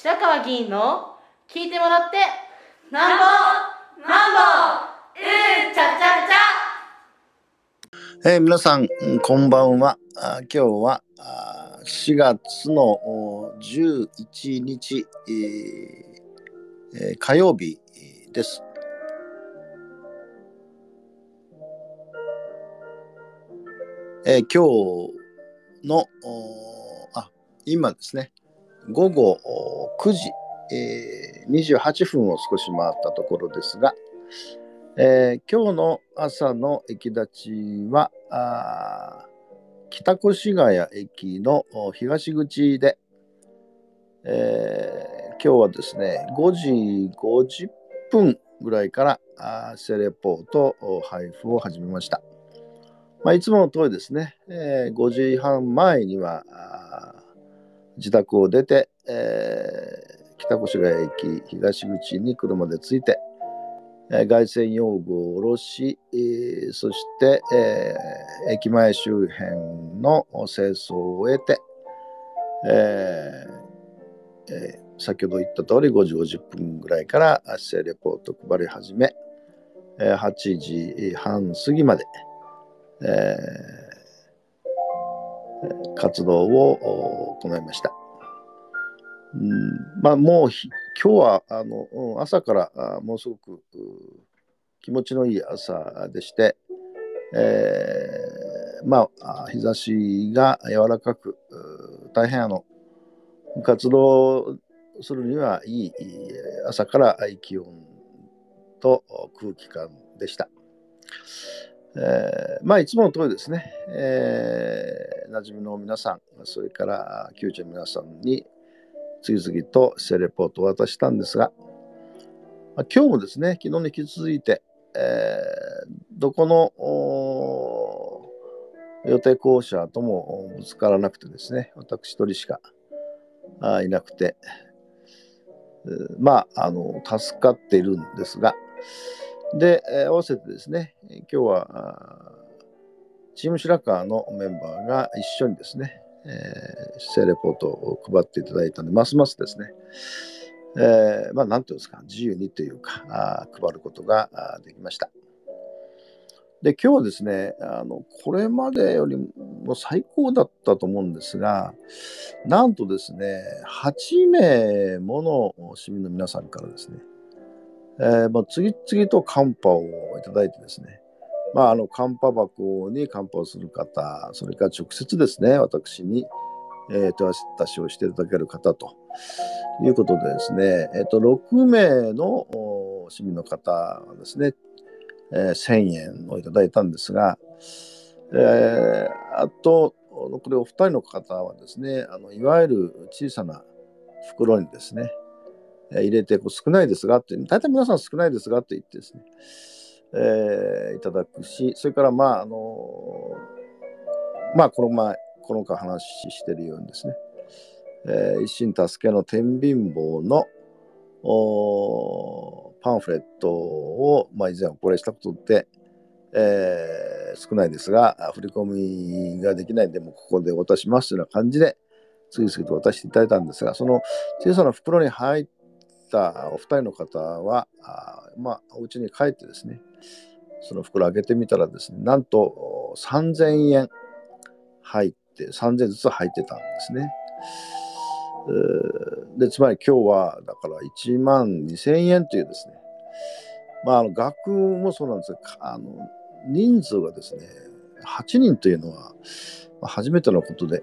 白川議員の聞いてもらってなんぼなんぼうんちゃちゃちゃ。えー、皆さんこんばんは。あ今日はあ4月の11日、えーえー、火曜日です。えー、今日のあ今ですね午後9時、えー、28分を少し回ったところですが、えー、今日の朝の駅立ちは北越谷駅の東口で、えー、今日はですね5時50分ぐらいからあセレポート配布を始めました。まあ、いつもの通りですね、えー、5時半前には自宅を出て、えー、北越谷駅東口に車で着いて、えー、凱旋用具を下ろし、えー、そして、えー、駅前周辺の清掃を終えて、えーえー、先ほど言った通り5時50分ぐらいから姿勢レポート配り始め、えー、8時半過ぎまで、えー、活動を行いました。うんまあ、もう今日はあの朝からものすごく気持ちのいい朝でして、えー、まあ日差しが柔らかく大変あの活動するにはいい朝から気温と空気感でした。えー、まあいつもの通りですね、えー、馴染みの皆さん、それから救助の皆さんに次々とセレポートを渡したんですが、まあ、今日もですね、昨日に引き続いて、えー、どこの予定校舎ともぶつからなくてですね、私一人しかあいなくて、えまあ、あの、助かっているんですが、で、えー、合わせてですね、今日は、チーム白川のメンバーが一緒にですね、えー、姿勢レポートを配っていただいたので、ますますですね、えー、まあ、なんていうんですか、自由にというか、あ配ることができました。で、今日はですね、あの、これまでよりも最高だったと思うんですが、なんとですね、8名もの市民の皆さんからですね、えー、まあ、次々とカンパをいただいてですね、まあ、あの、カンパ箱にカンパをする方、それから直接ですね、私に、えー、手渡しをしていただける方ということでですね、えっ、と、6名の市民の方はですね、えー、1000円をいただいたんですが、えー、あと、これお二人の方はですね、あのいわゆる小さな袋にですね、入れてこう少ないですがって、大体皆さん少ないですがって言ってですね、えー、いただくし、それからまあ、あのー、まあ、この前、この回話してるようにですね、えー、一心助けの天秤棒のパンフレットを、まあ、以前おこれしたことで、えー、少ないですが、振り込みができないんで、もここで渡しますというような感じで、次々と渡していただいたんですが、その小さな袋に入ってたお二人の方は、あまあ、お家に帰ってですね、その袋開けてみたらですね、なんと3000円入って、3000円ずつ入ってたんですね。で、つまり今日は、だから1万2000円というですね、まあ、あの額もそうなんですが、あの人数がですね、8人というのは初めてのことで、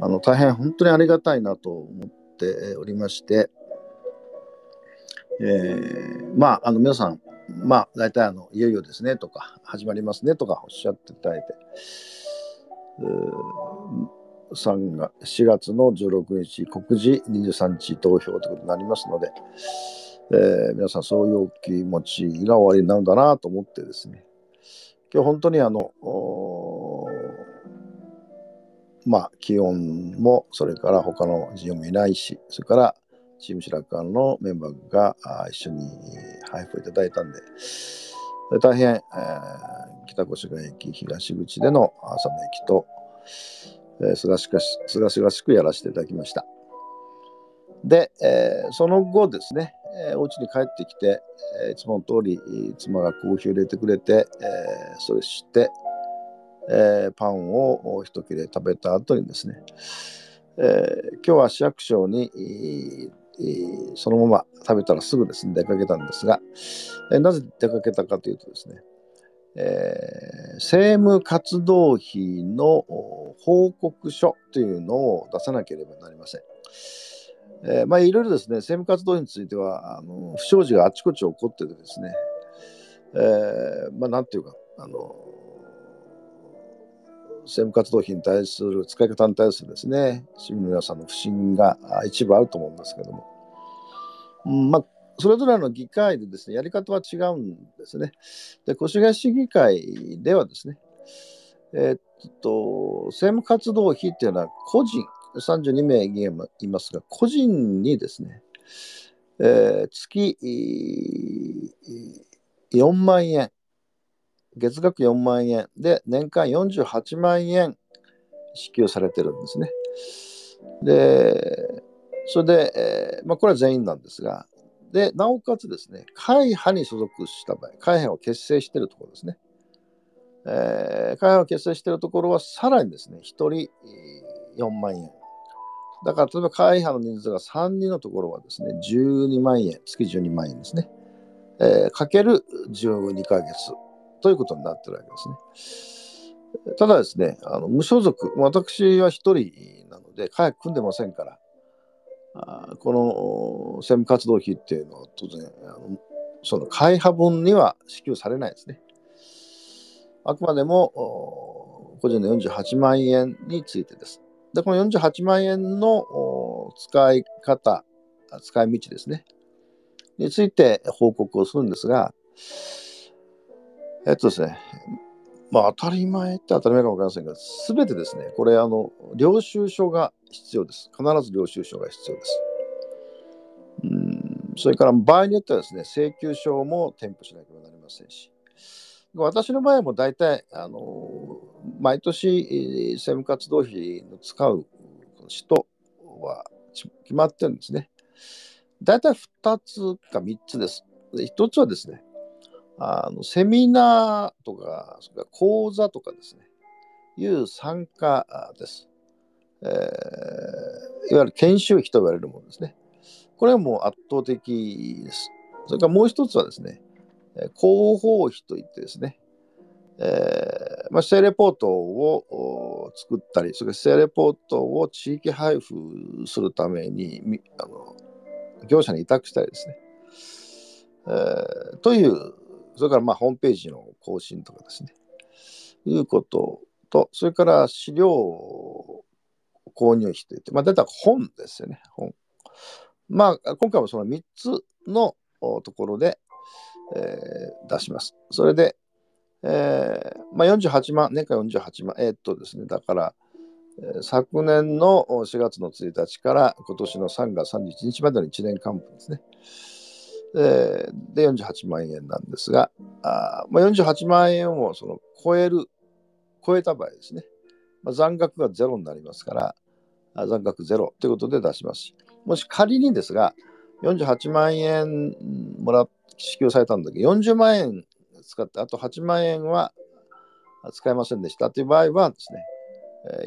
あの大変本当にありがたいなと思っておりまして、えー、まあ、あの皆さん、まあ、大体あの、いよいよですねとか、始まりますねとかおっしゃっていただいて、3が4月の16日、告示23日投票ということになりますので、えー、皆さんそういうお気持ちが終わりになるんだなと思ってですね、今日本当にあの、まあ、気温も、それから他の事業もいないし、それからチーム白川のメンバーが一緒に配布をいただいたんで、大変、えー、北越谷駅東口での朝の駅と、え、すがしかし、すがしがしくやらせていただきました。で、えー、その後ですね、えー、お家に帰ってきて、えー、いつもの通り妻がコーヒーを入れてくれて、えー、そして、えー、パンを一切れ食べた後にですね、えー、今日は市役所に、そのまま食べたらすぐですね、出かけたんですが、え、なぜ出かけたかというとですね、えー、政務活動費の報告書というのを出さなければなりません。えー、まあ、いろいろですね、政務活動費については、あの不祥事があちこち起こっててですね、えー、まあ、なんていうか、あの、政務活動費に対する、使い方に対するですね、市民の皆さんの不信が一部あると思うんですけども、うん、まあ、それぞれの議会でですね、やり方は違うんですね。で、越谷市議会ではですね、えー、っと、政務活動費っていうのは個人、32名議員もいますが、個人にですね、えー、月4万円、月額4万円で年間48万円支給されてるんですね。で、それで、えー、まあ、これは全員なんですが、で、なおかつですね、会派に所属した場合、会派を結成しているところですね。えー、会派を結成しているところは、さらにですね、1人4万円。だから、例えば会派の人数が3人のところはですね、12万円、月12万円ですね。えー、かける12ヶ月ということになってるわけですね。ただですね、あの無所属、私は1人なので、会派組んでませんから、あこの政務活動費っていうのは当然、あのその会派分には支給されないですね。あくまでも個人の48万円についてです。で、この48万円の使い方、使い道ですね。について報告をするんですが、えっとですね、まあ当たり前って当たり前かもわかりませんが、すべてですね、これ、あの、領収書が必要です。必ず領収書が必要です。うんそれから場合によってはですね、請求書も添付しなければなりませんし、私の場合も大体、あの毎年、政務活動費の使う人は決まってるんですね。大体2つか3つです。1つはですね、あのセミナーとか、それから講座とかですね、いう参加です。えー、いわゆる研修費と言われるものですね。これはもう圧倒的です。それからもう一つはですね、広報費といってですね、えーまあ、姿勢レポートを作ったり、それから姿勢レポートを地域配布するためにあの業者に委託したりですね、えー、という、それからまあホームページの更新とかですね、いうことと、それから資料購入費といって、まあ、大体本ですよね、本。まあ、今回もその3つのところで、えー、出します。それで、えーまあ、48万、年間48万、えー、っとですね、だから、えー、昨年の4月の1日から今年の3月31日までの1年間分ですね。えー、で、48万円なんですが、あまあ、48万円をその超える、超えた場合ですね、まあ、残額がゼロになりますから、残額ゼロということで出しますし。もし仮にですが、48万円もら支給されたんだけど、40万円使って、あと8万円は使えませんでしたという場合はですね、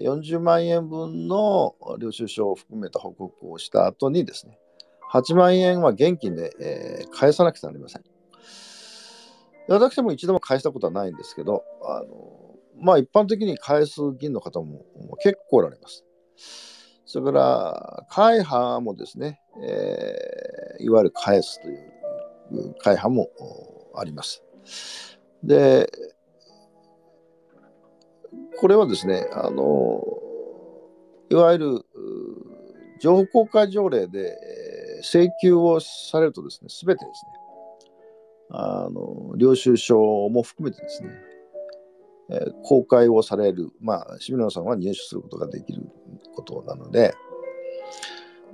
40万円分の領収書を含めた報告をした後にですね、8万円は現金で、えー、返さなくてはなりません。私も一度も返したことはないんですけど、あのまあ一般的に返す議員の方も結構おられます。それから、会派もですね、えー、いわゆる返すという会派もあります。で、これはですね、あの、いわゆる情報公開条例で請求をされるとですね、すべてですね、あの領収書も含めてですね、えー、公開をされる、まあ、清水さんは入手することができることなので、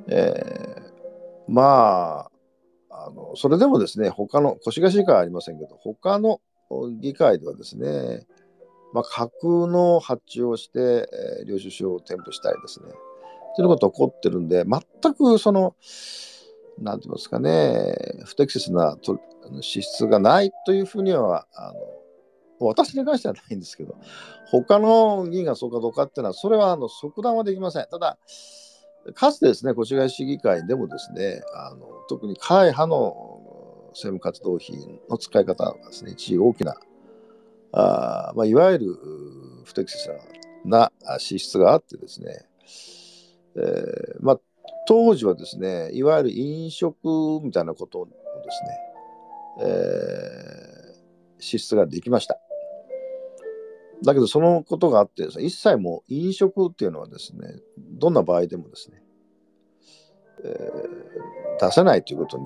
えー、まあ、あのそれでもですね、他の、越谷市議会はありませんけど、他の議会ではですね、まあ、架空の発注をして、えー、領収書を添付したりですね、ということが起こってるんで、全くその、なんて言いますかね、不適切な支出がないというふうには、あの私に関してはないんですけど、他の議員がそうかどうかっていうのは、それはあの即断はできません。ただ、かつてですね、越谷市議会でもですね、あの特に会派の政務活動費の使い方がですね、一時大きな、あまあ、いわゆる不適切な支出があってですね、えー、まあ、当時はですね、いわゆる飲食みたいなことをですね、えー、支出ができました。だけど、そのことがあってですね、一切もう飲食っていうのはですね、どんな場合でもですね、えー、出せないということに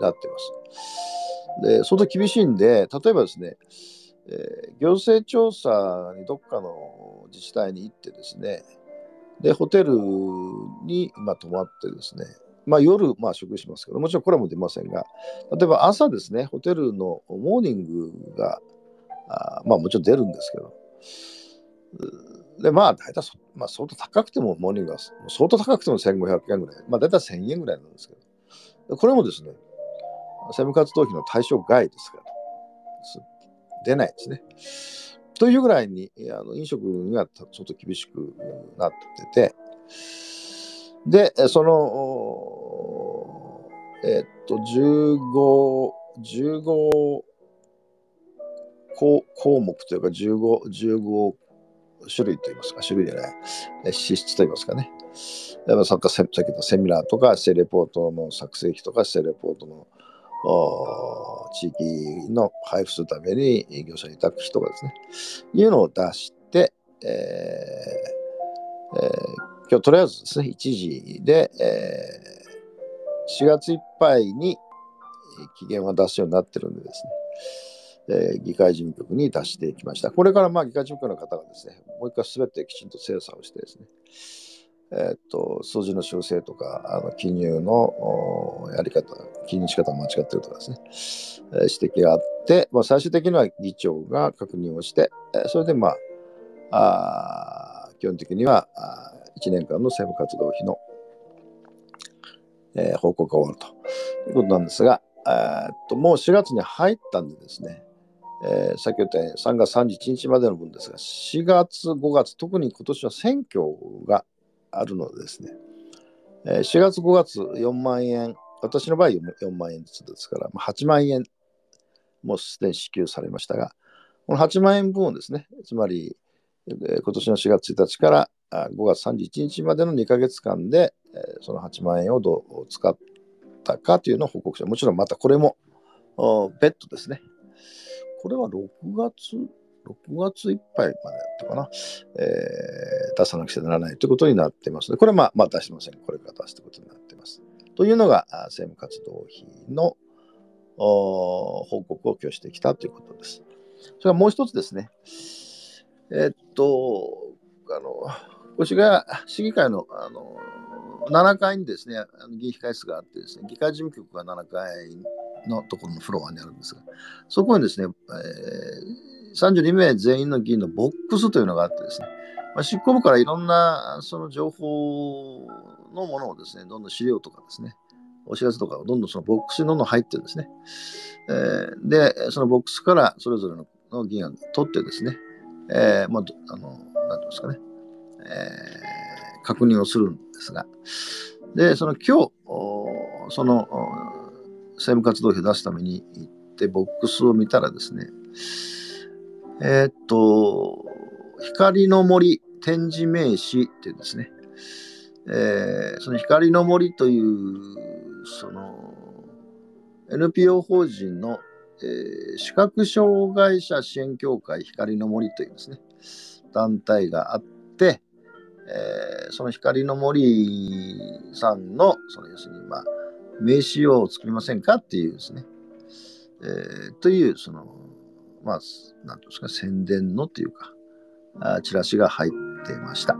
なってます。で、相当厳しいんで、例えばですね、えー、行政調査にどっかの自治体に行ってですね、で、ホテルに、まあ、泊まってですね、まあ、夜、まあ、食事しますけど、もちろんこれも出ませんが、例えば朝ですね、ホテルのモーニングが、あまあ、もちろん出るんですけど、で、まあ、大体まあ、相当高くても、モーニングは、相当高くても1500円ぐらい、まあ、大体1000円ぐらいなんですけど、これもですね、政務活動費の対象外ですから、出ないですね。というぐらいに、あの飲食にはちょっと厳しくなってて、で、その、えっと、15、15項項目というか15、15種類といいますか、種類じゃない、資質といいますかね。さっき言ったセミナーとか、セレポートの作成費とか、セレポートの地域の配布するために業者に委託費とかですね、いうのを出して、えーえー、今日とりあえずですね、1時で、えー、4月いっぱいに期限は出すようになってるんでですね、えー、議会事務局に出していきました。これからまあ議会事務局の方がですね、もう一回すべてきちんと精査をしてですね、えっと、数字の修正とか、あの記入のやり方、記入し方が間違ってるとかですね、えー、指摘があって、まあ、最終的には議長が確認をして、えー、それでまあ、あ基本的にはあ1年間の政務活動費の、えー、報告が終わると。いうことなんですが、えっともう4月に入ったんでですね、えー、先ほど言ったように3月31日までの分ですが、4月、5月、特に今年は選挙があるのでですね、えー、4月5月4万円、私の場合4万円ずつですから、8万円もうすでに支給されましたが、この8万円分をですね、つまり、えー、今年の4月1日から5月31日までの2ヶ月間で、えー、その8万円をどう使ったかというのを報告書。もちろんまたこれも別途ですね。これは6月6月いっぱいまでだったかな、えー、出さなくちゃならないということになってますので、これはまあ、まあ、出してません。これから出すということになってます。というのが、政務活動費の報告を今日してきたということです。それからもう一つですね。えー、っと、あの、越谷市議会のあの7階にですね、議員控室があってですね、議会事務局が7階のところのフロアにあるんですが、そこにですね、えー32名全員の議員のボックスというのがあってですね、まあ、執行部からいろんなその情報のものをですね、どんどん資料とかですね、お知らせとかをどんどんそのボックスにどんどん入ってるんですね。えー、で、そのボックスからそれぞれの議員を取ってですね、えー、まあ、あの、なんていうんですかね、えー、確認をするんですが、で、その今日、その政務活動費を出すために行ってボックスを見たらですね、えー、っと、光の森展示名詞っていうですね、えー、その光の森という、その、NPO 法人の、えー、視覚障害者支援協会光の森というですね、団体があって、えー、その光の森さんの、その要するに、まあ、名刺を作りませんかっていうですね、えー、という、その、まあ、なんですか、宣伝のというか、あチラシが入ってました。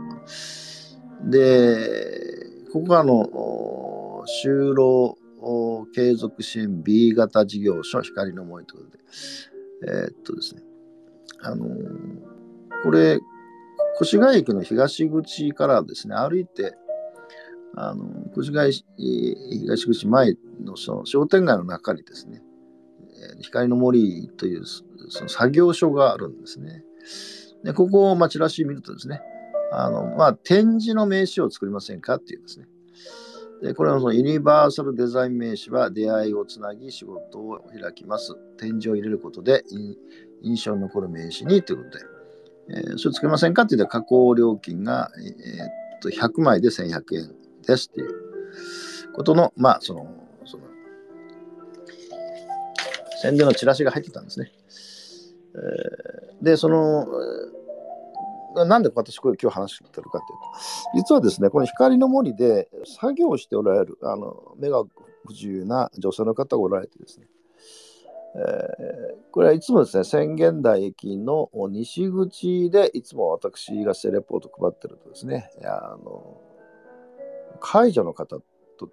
で、ここがあの、就労継続支援 B 型事業所光の思いということで、えー、っとですね、あのこれ、越谷駅の東口からですね、歩いて、あの越谷東口前のその商店街の中にですね、光の森というその作業所があるんですね。でここを、まあ、チラシ見るとですね、あのまあ、展示の名刺を作りませんかっていうですね。でこれはそのユニバーサルデザイン名刺は出会いをつなぎ仕事を開きます。展示を入れることで印象に残る名刺にということで、えー、それ作りませんかって言ったら加工料金が、えー、っと100枚で1100円ですっていうことの、まあ、その宣伝のチラシが入ってたんですね。えー、で、その、なんで私これ今日話してるかというと、実はですね、この光の森で作業しておられる、あの、目が不自由な女性の方がおられてですね、えー、これはいつもですね、宣言台駅の西口でいつも私がセレポート配ってるとですね、あの介助の方と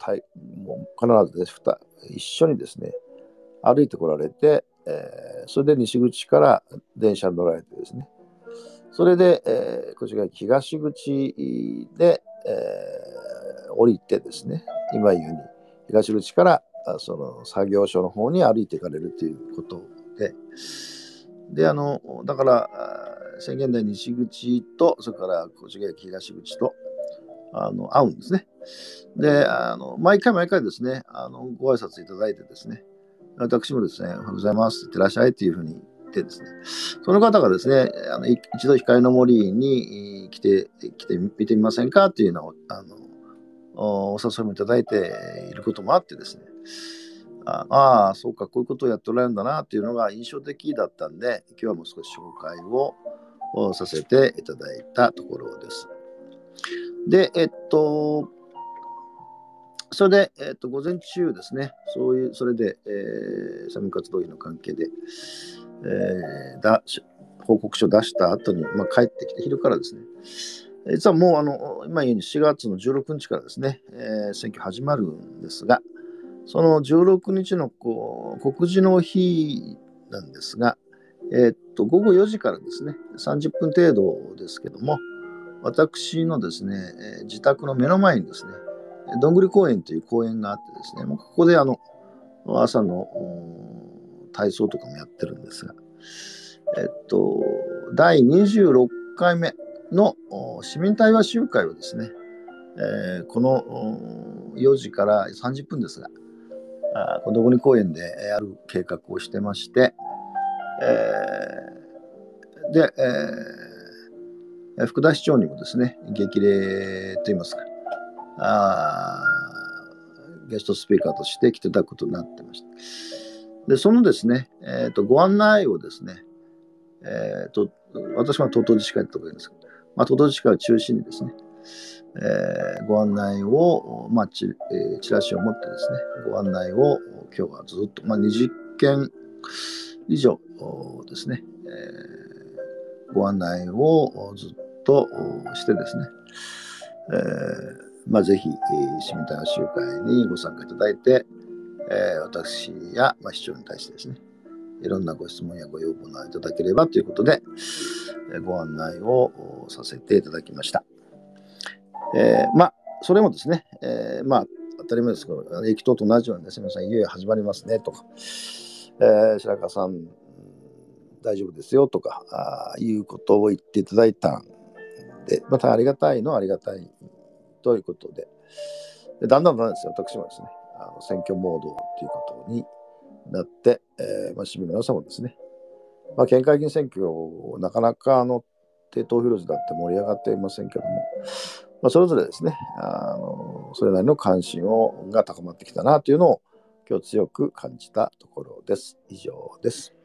もう必ずです、一緒にですね、歩いてこられて、えー、それで西口から電車に乗られてですね、それで、えー、こちら東口で、えー、降りてですね、今言うに東口からその作業所の方に歩いていかれるということで、で、あの、だから、宣言台西口と、それからこちら東口と、あの、会うんですね。で、あの、毎回毎回ですね、あの、ご挨拶いただいてですね、私もですね、おはようございます、いってらっしゃいっていうふうに言ってですね、その方がですね、あの一度光の森に来て、来て見てみませんかっていうのを、あの、お誘いもいただいていることもあってですね、ああ、そうか、こういうことをやっておられるんだなっていうのが印象的だったんで、今日はもう少し紹介をさせていただいたところです。で、えっと、それで、えっと、午前中ですね、そういう、それで、えー、サム活動費の関係で、えー、だ報告書を出した後に、まあ、帰ってきて、昼からですね、実はもう、あの、今言うように4月の16日からですね、えー、選挙始まるんですが、その16日のこう告示の日なんですが、えー、っと、午後4時からですね、30分程度ですけども、私のですね、自宅の目の前にですね、どんぐり公園という公園があってですね、もうここであの、朝の体操とかもやってるんですが、えっと、第26回目の市民対話集会をですね、えー、この4時から30分ですが、あこのどぐり公園である計画をしてまして、えー、で、えー、福田市長にもですね、激励といいますか、あゲストスピーカーとして来ていただくことになってました。で、そのですね、えーと、ご案内をですね、えーと、私は東都自治会ってところですけど、まあ、東都自治会を中心にですね、えー、ご案内を、まあちえー、チラシを持ってですね、ご案内を今日はずっと、まあ、20件以上ですね、えー、ご案内をずっとしてですね、えーまあ、ぜひ、えー、市民対話集会にご参加いただいて、えー、私や、まあ、市長に対してですね、いろんなご質問やご要望がいただければということで、えー、ご案内をさせていただきました。えー、まあ、それもですね、えー、まあ、当たり前ですけど、駅頭と同じようにですね、皆さん、いよいよ始まりますねとか、えー、白川さん、大丈夫ですよとか、あいうことを言っていただいたんで、またありがたいのはありがたいということで、でだんだんだんだんですね、私もですね、あの選挙モードということになって、えーまあ、市民の皆さんもですね、まあ、県会議員選挙、なかなかあの低投票率だって盛り上がっていませんけども、まあ、それぞれですね、あのそれなりの関心をが高まってきたなというのを今日強く感じたところです。以上です。